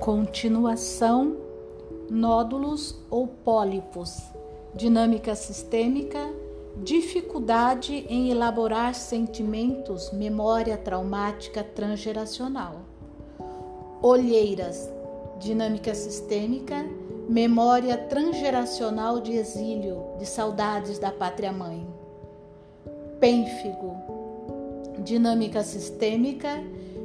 Continuação, nódulos ou pólipos, dinâmica sistêmica, dificuldade em elaborar sentimentos, memória traumática transgeracional. Olheiras, dinâmica sistêmica, memória transgeracional de exílio, de saudades da pátria-mãe. Pênfigo, dinâmica sistêmica,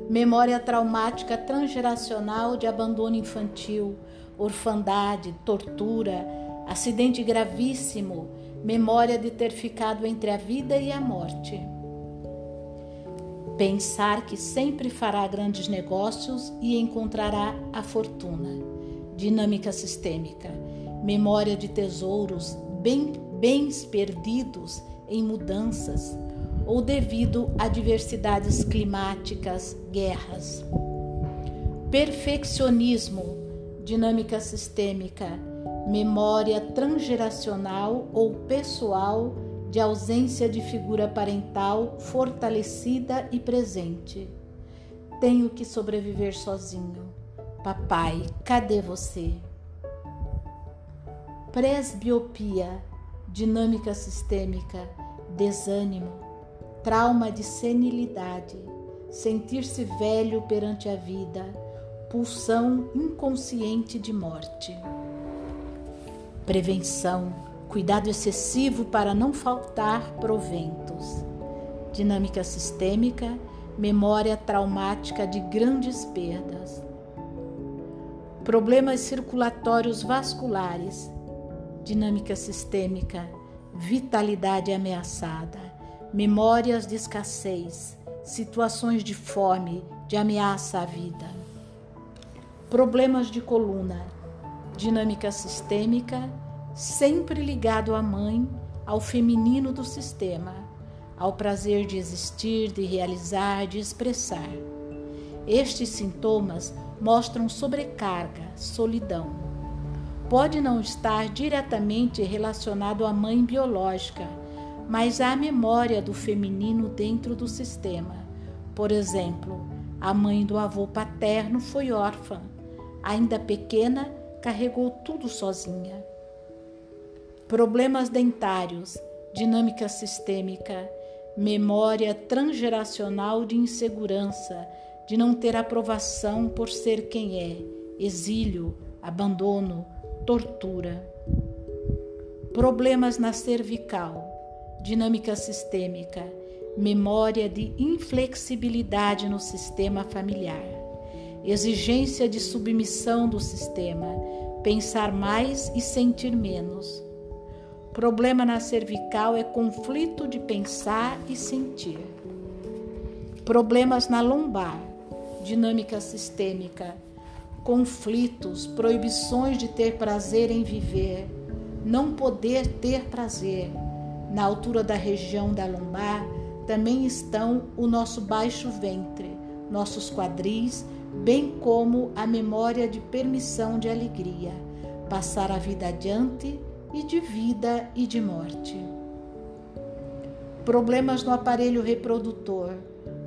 memória traumática transgeracional de abandono infantil, orfandade, tortura, acidente gravíssimo, memória de ter ficado entre a vida e a morte. Pensar que sempre fará grandes negócios e encontrará a fortuna. Dinâmica sistêmica, memória de tesouros, bens perdidos em mudanças, ou devido a diversidades climáticas, guerras. Perfeccionismo, dinâmica sistêmica, memória transgeracional ou pessoal de ausência de figura parental fortalecida e presente. Tenho que sobreviver sozinho. Papai, cadê você? Presbiopia, dinâmica sistêmica, desânimo, trauma de senilidade, sentir-se velho perante a vida, pulsão inconsciente de morte. Prevenção, cuidado excessivo para não faltar proventos. Dinâmica sistêmica, memória traumática de grandes perdas. Problemas circulatórios vasculares. Dinâmica sistêmica, vitalidade ameaçada memórias de escassez, situações de fome, de ameaça à vida. Problemas de coluna, dinâmica sistêmica, sempre ligado à mãe, ao feminino do sistema, ao prazer de existir, de realizar, de expressar. Estes sintomas mostram sobrecarga, solidão. Pode não estar diretamente relacionado à mãe biológica mas há memória do feminino dentro do sistema. Por exemplo, a mãe do avô paterno foi órfã. Ainda pequena, carregou tudo sozinha. Problemas dentários, dinâmica sistêmica, memória transgeracional de insegurança, de não ter aprovação por ser quem é, exílio, abandono, tortura. Problemas na cervical, dinâmica sistêmica, memória de inflexibilidade no sistema familiar, exigência de submissão do sistema, pensar mais e sentir menos. Problema na cervical é conflito de pensar e sentir. Problemas na lombar, dinâmica sistêmica, conflitos, proibições de ter prazer em viver, não poder ter prazer na altura da região da lombar também estão o nosso baixo ventre, nossos quadris, bem como a memória de permissão de alegria, passar a vida adiante e de vida e de morte. Problemas no aparelho reprodutor,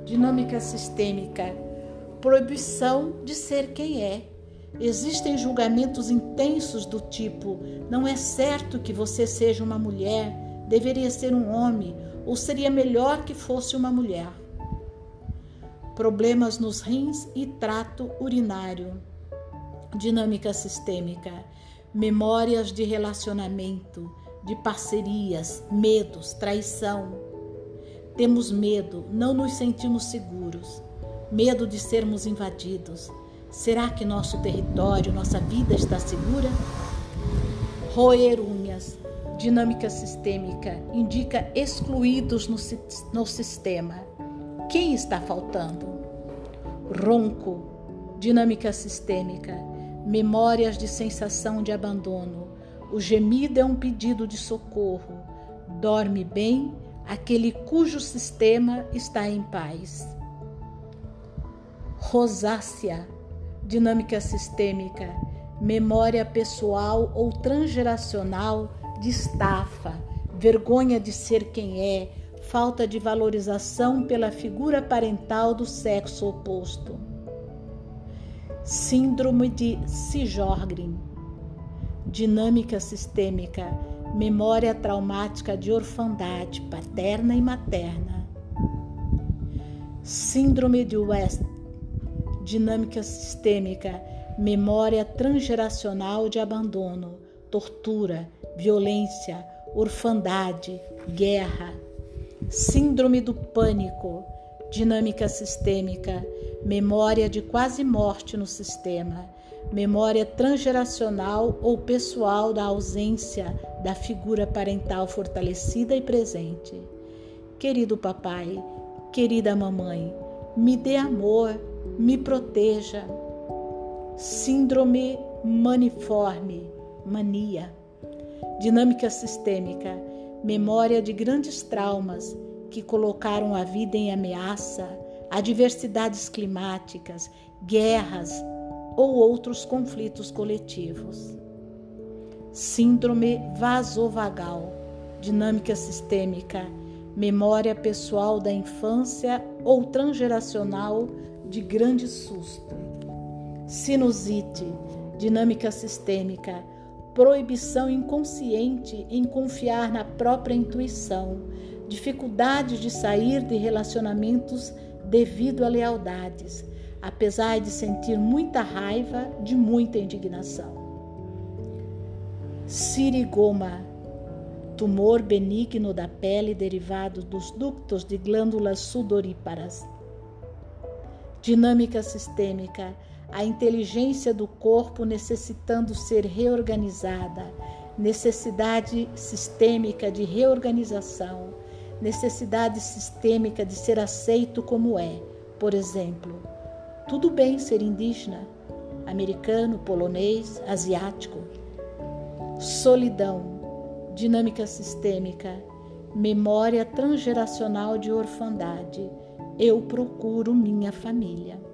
dinâmica sistêmica, proibição de ser quem é. Existem julgamentos intensos do tipo: não é certo que você seja uma mulher deveria ser um homem ou seria melhor que fosse uma mulher. Problemas nos rins e trato urinário. Dinâmica sistêmica. Memórias de relacionamento, de parcerias, medos, traição. Temos medo, não nos sentimos seguros. Medo de sermos invadidos. Será que nosso território, nossa vida está segura? Roer unhas, dinâmica sistêmica indica excluídos no, no sistema. Quem está faltando? Ronco, dinâmica sistêmica, memórias de sensação de abandono. O gemido é um pedido de socorro. Dorme bem aquele cujo sistema está em paz. Rosácea, dinâmica sistêmica, memória pessoal ou transgeracional de estafa, vergonha de ser quem é, falta de valorização pela figura parental do sexo oposto. Síndrome de Sjogren, dinâmica sistêmica, memória traumática de orfandade paterna e materna. Síndrome de West, dinâmica sistêmica, memória transgeracional de abandono, tortura, violência, orfandade, guerra. Síndrome do pânico, dinâmica sistêmica, memória de quase morte no sistema, memória transgeracional ou pessoal da ausência da figura parental fortalecida e presente. Querido papai, querida mamãe, me dê amor, me proteja. Síndrome maniforme, mania. Dinâmica sistêmica, memória de grandes traumas que colocaram a vida em ameaça, adversidades climáticas, guerras ou outros conflitos coletivos. Síndrome vasovagal, dinâmica sistêmica, memória pessoal da infância ou transgeracional de grande susto. Sinusite, dinâmica sistêmica, proibição inconsciente em confiar na própria intuição, dificuldade de sair de relacionamentos devido a lealdades, apesar de sentir muita raiva, de muita indignação. Sirigoma, tumor benigno da pele derivado dos ductos de glândulas sudoríparas. Dinâmica sistêmica, a inteligência do corpo necessitando ser reorganizada, necessidade sistêmica de reorganização, necessidade sistêmica de ser aceito como é. Por exemplo, tudo bem ser indígena, americano, polonês, asiático. Solidão, dinâmica sistêmica, memória transgeracional de orfandade. Eu procuro minha família.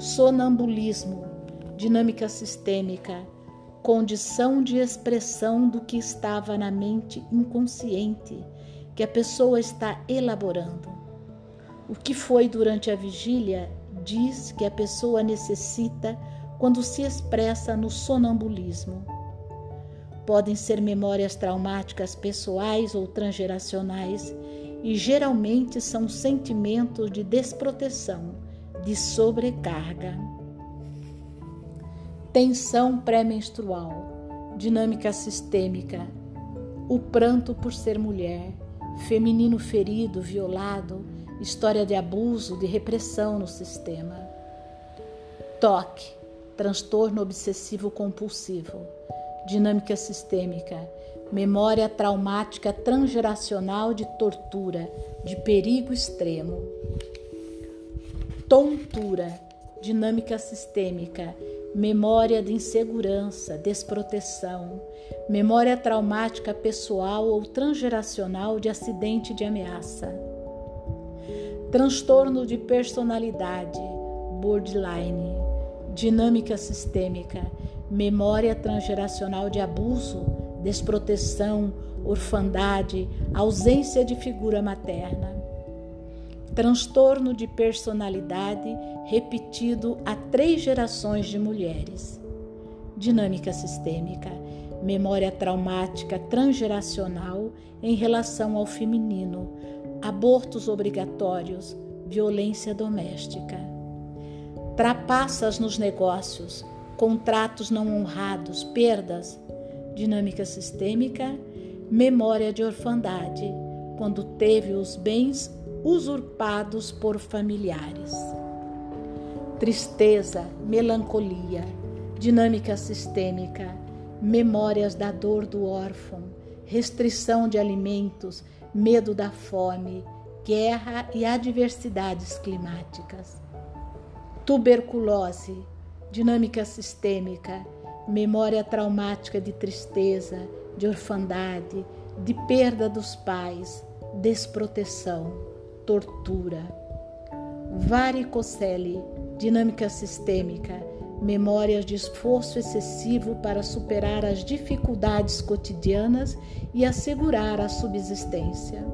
Sonambulismo, dinâmica sistêmica, condição de expressão do que estava na mente inconsciente que a pessoa está elaborando. O que foi durante a vigília diz que a pessoa necessita quando se expressa no sonambulismo. Podem ser memórias traumáticas pessoais ou transgeracionais e geralmente são sentimentos de desproteção, de sobrecarga. Tensão pré-menstrual, dinâmica sistêmica, o pranto por ser mulher, feminino ferido, violado, história de abuso, de repressão no sistema. Toque, transtorno obsessivo compulsivo, dinâmica sistêmica, memória traumática transgeracional de tortura, de perigo extremo. Tontura, dinâmica sistêmica, memória de insegurança, desproteção, memória traumática pessoal ou transgeracional de acidente de ameaça, transtorno de personalidade, borderline, dinâmica sistêmica, memória transgeracional de abuso, desproteção, orfandade, ausência de figura materna transtorno de personalidade repetido a três gerações de mulheres. Dinâmica sistêmica, memória traumática transgeracional em relação ao feminino, abortos obrigatórios, violência doméstica. Trapaças nos negócios, contratos não honrados, perdas. Dinâmica sistêmica, memória de orfandade, quando teve os bens usurpados por familiares. Tristeza, melancolia, dinâmica sistêmica, memórias da dor do órfão, restrição de alimentos, medo da fome, guerra e adversidades climáticas. Tuberculose, dinâmica sistêmica, memória traumática de tristeza, de orfandade, de perda dos pais, desproteção tortura. Varicocele, dinâmica sistêmica, memórias de esforço excessivo para superar as dificuldades cotidianas e assegurar a subsistência.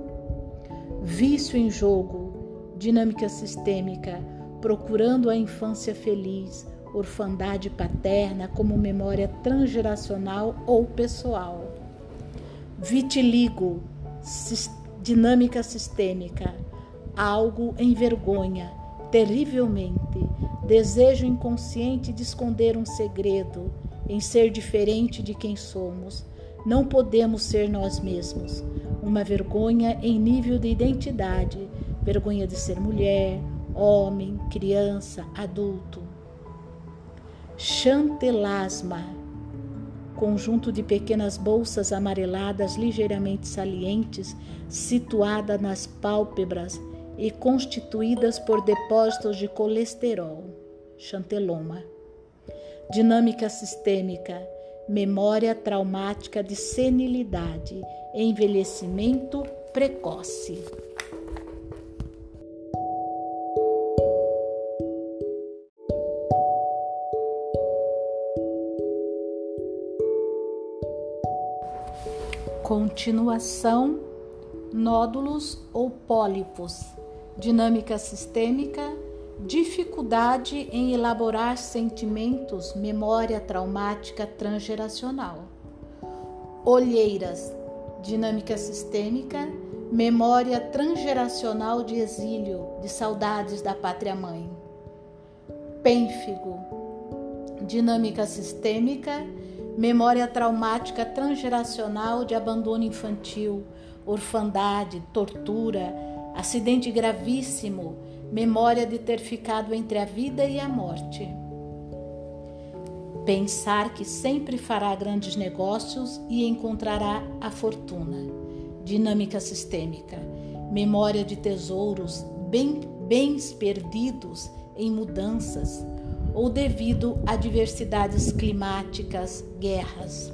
Vício em jogo, dinâmica sistêmica, procurando a infância feliz, orfandade paterna como memória transgeracional ou pessoal. Vitiligo, dinâmica sistêmica, algo envergonha, terrivelmente, desejo inconsciente de esconder um segredo, em ser diferente de quem somos. Não podemos ser nós mesmos. Uma vergonha em nível de identidade, vergonha de ser mulher, homem, criança, adulto. Chantelasma, conjunto de pequenas bolsas amareladas ligeiramente salientes, situada nas pálpebras e constituídas por depósitos de colesterol. Chanteloma. Dinâmica sistêmica, memória traumática de senilidade, envelhecimento precoce. Continuação, nódulos ou pólipos, dinâmica sistêmica, dificuldade em elaborar sentimentos, memória traumática transgeracional. Olheiras, dinâmica sistêmica, memória transgeracional de exílio, de saudades da pátria-mãe. Pênfigo, dinâmica sistêmica, memória traumática transgeracional de abandono infantil, orfandade, tortura, acidente gravíssimo, memória de ter ficado entre a vida e a morte. Pensar que sempre fará grandes negócios e encontrará a fortuna. Dinâmica sistêmica, memória de tesouros, bem, bens perdidos em mudanças ou devido a diversidades climáticas, guerras.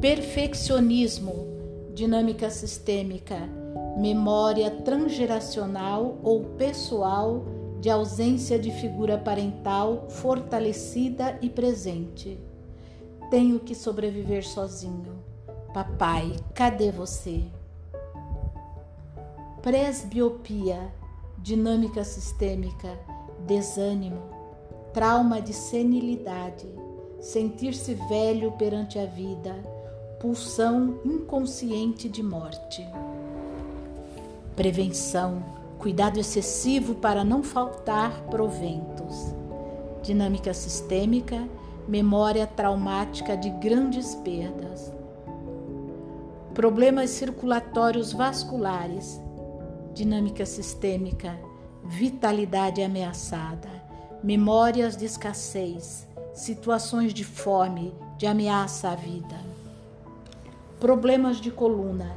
Perfeccionismo, dinâmica sistêmica, memória transgeracional ou pessoal de ausência de figura parental fortalecida e presente. Tenho que sobreviver sozinho. Papai, cadê você? Presbiopia, dinâmica sistêmica, desânimo, trauma de senilidade, sentir-se velho perante a vida, pulsão inconsciente de morte. Prevenção, cuidado excessivo para não faltar proventos. Dinâmica sistêmica, memória traumática de grandes perdas. Problemas circulatórios vasculares. Dinâmica sistêmica, vitalidade ameaçada memórias de escassez, situações de fome, de ameaça à vida. Problemas de coluna,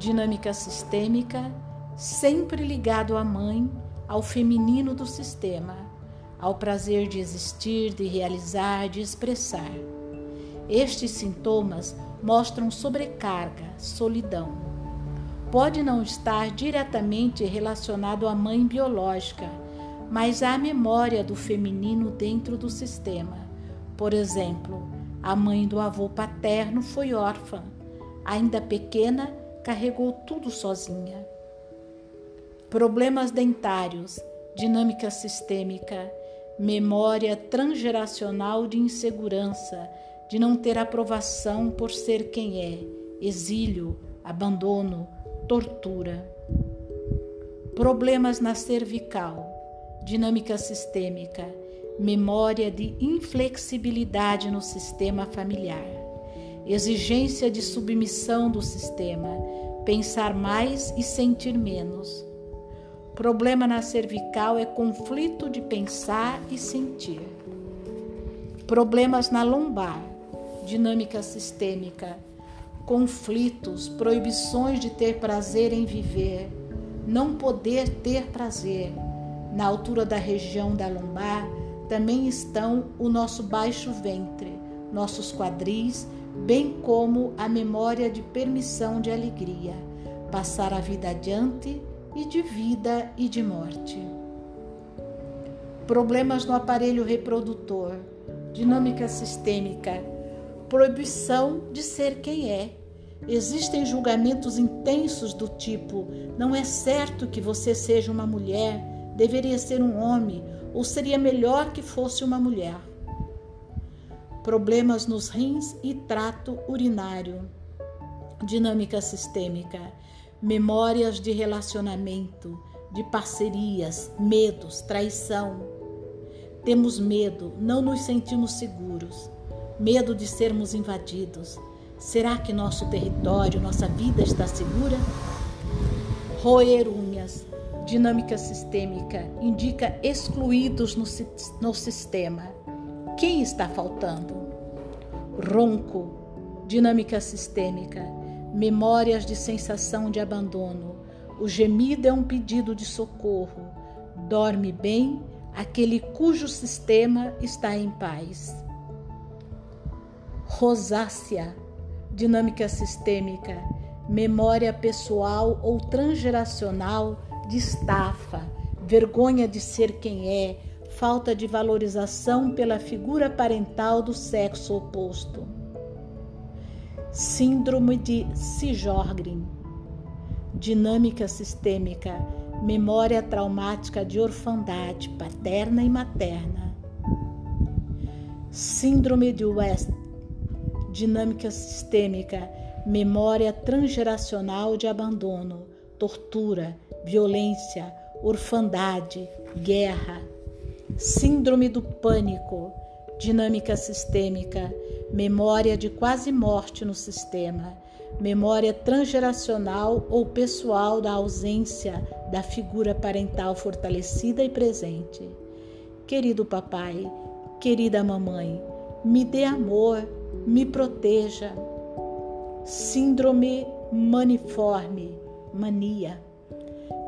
dinâmica sistêmica, sempre ligado à mãe, ao feminino do sistema, ao prazer de existir, de realizar, de expressar. Estes sintomas mostram sobrecarga, solidão. Pode não estar diretamente relacionado à mãe biológica mas há memória do feminino dentro do sistema. Por exemplo, a mãe do avô paterno foi órfã. Ainda pequena, carregou tudo sozinha. Problemas dentários, dinâmica sistêmica, memória transgeracional de insegurança, de não ter aprovação por ser quem é, exílio, abandono, tortura. Problemas na cervical, dinâmica sistêmica, memória de inflexibilidade no sistema familiar, exigência de submissão do sistema, pensar mais e sentir menos. Problema na cervical é conflito de pensar e sentir. Problemas na lombar, dinâmica sistêmica, conflitos, proibições de ter prazer em viver, não poder ter prazer na altura da região da lombar também estão o nosso baixo ventre, nossos quadris, bem como a memória de permissão de alegria, passar a vida adiante e de vida e de morte. Problemas no aparelho reprodutor, dinâmica sistêmica, proibição de ser quem é. Existem julgamentos intensos do tipo: não é certo que você seja uma mulher, deveria ser um homem ou seria melhor que fosse uma mulher. Problemas nos rins e trato urinário. Dinâmica sistêmica. Memórias de relacionamento, de parcerias, medos, traição. Temos medo, não nos sentimos seguros. Medo de sermos invadidos. Será que nosso território, nossa vida está segura? Roer unhas, dinâmica sistêmica, indica excluídos no, no sistema. Quem está faltando? Ronco, dinâmica sistêmica, memórias de sensação de abandono. O gemido é um pedido de socorro. Dorme bem aquele cujo sistema está em paz. Rosácea, dinâmica sistêmica, memória pessoal ou transgeracional de estafa, vergonha de ser quem é, falta de valorização pela figura parental do sexo oposto. Síndrome de Sjogren, dinâmica sistêmica, memória traumática de orfandade paterna e materna. Síndrome de West, dinâmica sistêmica, memória transgeracional de abandono, tortura, violência, orfandade, guerra. Síndrome do pânico, dinâmica sistêmica, memória de quase morte no sistema, memória transgeracional ou pessoal da ausência da figura parental fortalecida e presente. Querido papai, querida mamãe, me dê amor, me proteja. Síndrome maniforme, mania.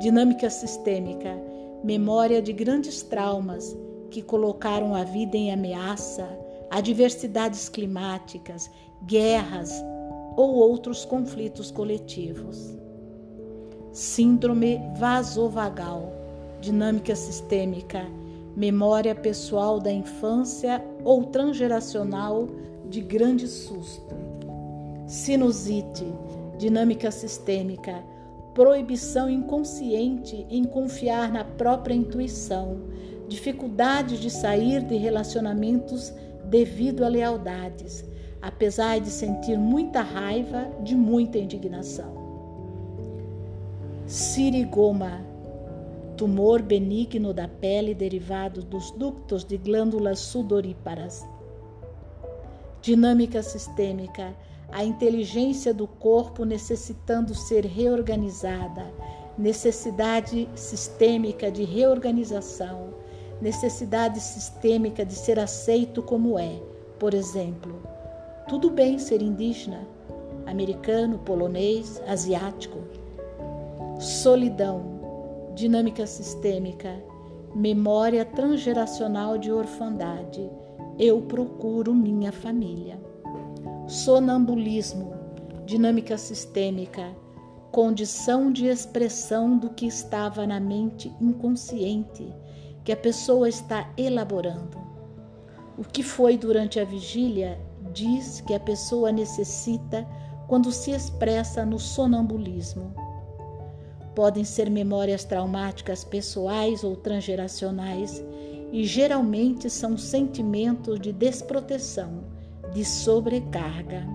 Dinâmica sistêmica, memória de grandes traumas que colocaram a vida em ameaça, adversidades climáticas, guerras ou outros conflitos coletivos. Síndrome vasovagal, dinâmica sistêmica, memória pessoal da infância ou transgeracional de grande susto. Sinusite, dinâmica sistêmica, proibição inconsciente em confiar na própria intuição, dificuldade de sair de relacionamentos devido a lealdades, apesar de sentir muita raiva, de muita indignação. Sirigoma, tumor benigno da pele derivado dos ductos de glândulas sudoríparas. Dinâmica sistêmica, a inteligência do corpo necessitando ser reorganizada, necessidade sistêmica de reorganização, necessidade sistêmica de ser aceito como é. Por exemplo, tudo bem ser indígena, americano, polonês, asiático. Solidão, dinâmica sistêmica, memória transgeracional de orfandade. Eu procuro minha família sonambulismo, dinâmica sistêmica, condição de expressão do que estava na mente inconsciente que a pessoa está elaborando. O que foi durante a vigília diz que a pessoa necessita quando se expressa no sonambulismo. Podem ser memórias traumáticas pessoais ou transgeracionais e geralmente são sentimentos de desproteção de sobrecarga.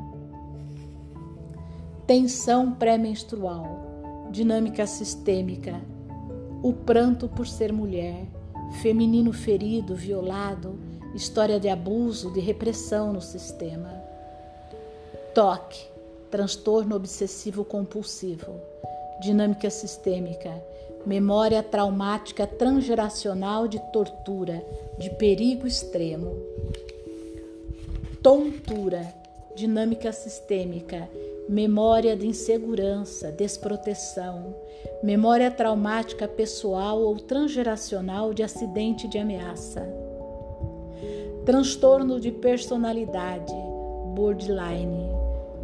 Tensão pré-menstrual, dinâmica sistêmica, o pranto por ser mulher, feminino ferido, violado, história de abuso, de repressão no sistema. Toque, transtorno obsessivo compulsivo, dinâmica sistêmica, memória traumática transgeracional de tortura, de perigo extremo tontura, dinâmica sistêmica, memória de insegurança, desproteção, memória traumática pessoal ou transgeracional de acidente de ameaça, transtorno de personalidade, borderline,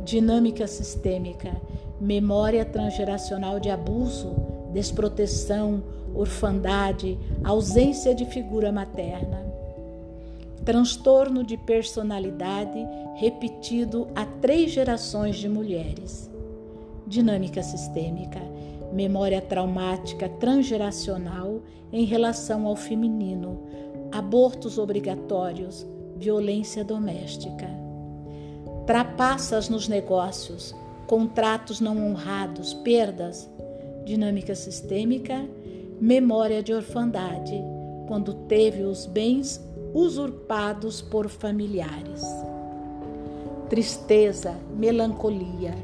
dinâmica sistêmica, memória transgeracional de abuso, desproteção, orfandade, ausência de figura materna transtorno de personalidade repetido a três gerações de mulheres. Dinâmica sistêmica, memória traumática transgeracional em relação ao feminino, abortos obrigatórios, violência doméstica. Trapaças nos negócios, contratos não honrados, perdas, dinâmica sistêmica, memória de orfandade, quando teve os bens usurpados por familiares. Tristeza, melancolia,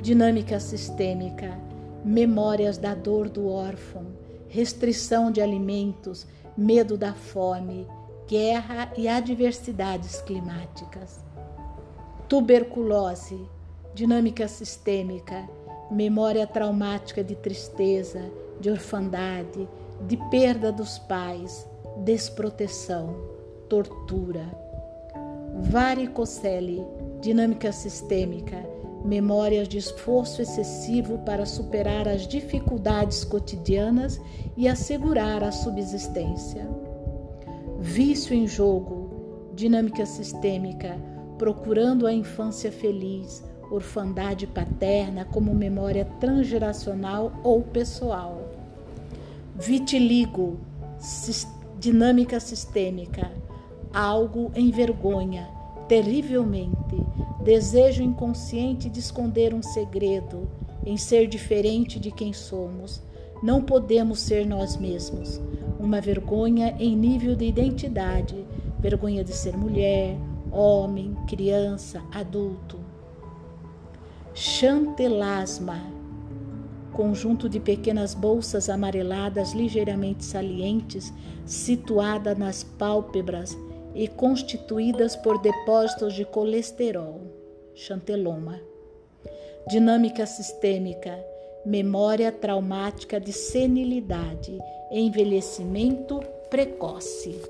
dinâmica sistêmica, memórias da dor do órfão, restrição de alimentos, medo da fome, guerra e adversidades climáticas. Tuberculose, dinâmica sistêmica, memória traumática de tristeza, de orfandade, de perda dos pais, desproteção, tortura. Varicocele, dinâmica sistêmica, memórias de esforço excessivo para superar as dificuldades cotidianas e assegurar a subsistência. Vício em jogo, dinâmica sistêmica, procurando a infância feliz, orfandade paterna como memória transgeracional ou pessoal. Vitiligo, dinâmica sistêmica, algo em vergonha, terrivelmente, desejo inconsciente de esconder um segredo, em ser diferente de quem somos. Não podemos ser nós mesmos. Uma vergonha em nível de identidade, vergonha de ser mulher, homem, criança, adulto. Chantelasma, conjunto de pequenas bolsas amareladas ligeiramente salientes, situada nas pálpebras e constituídas por depósitos de colesterol, chanteloma. Dinâmica sistêmica, memória traumática de senilidade, envelhecimento precoce.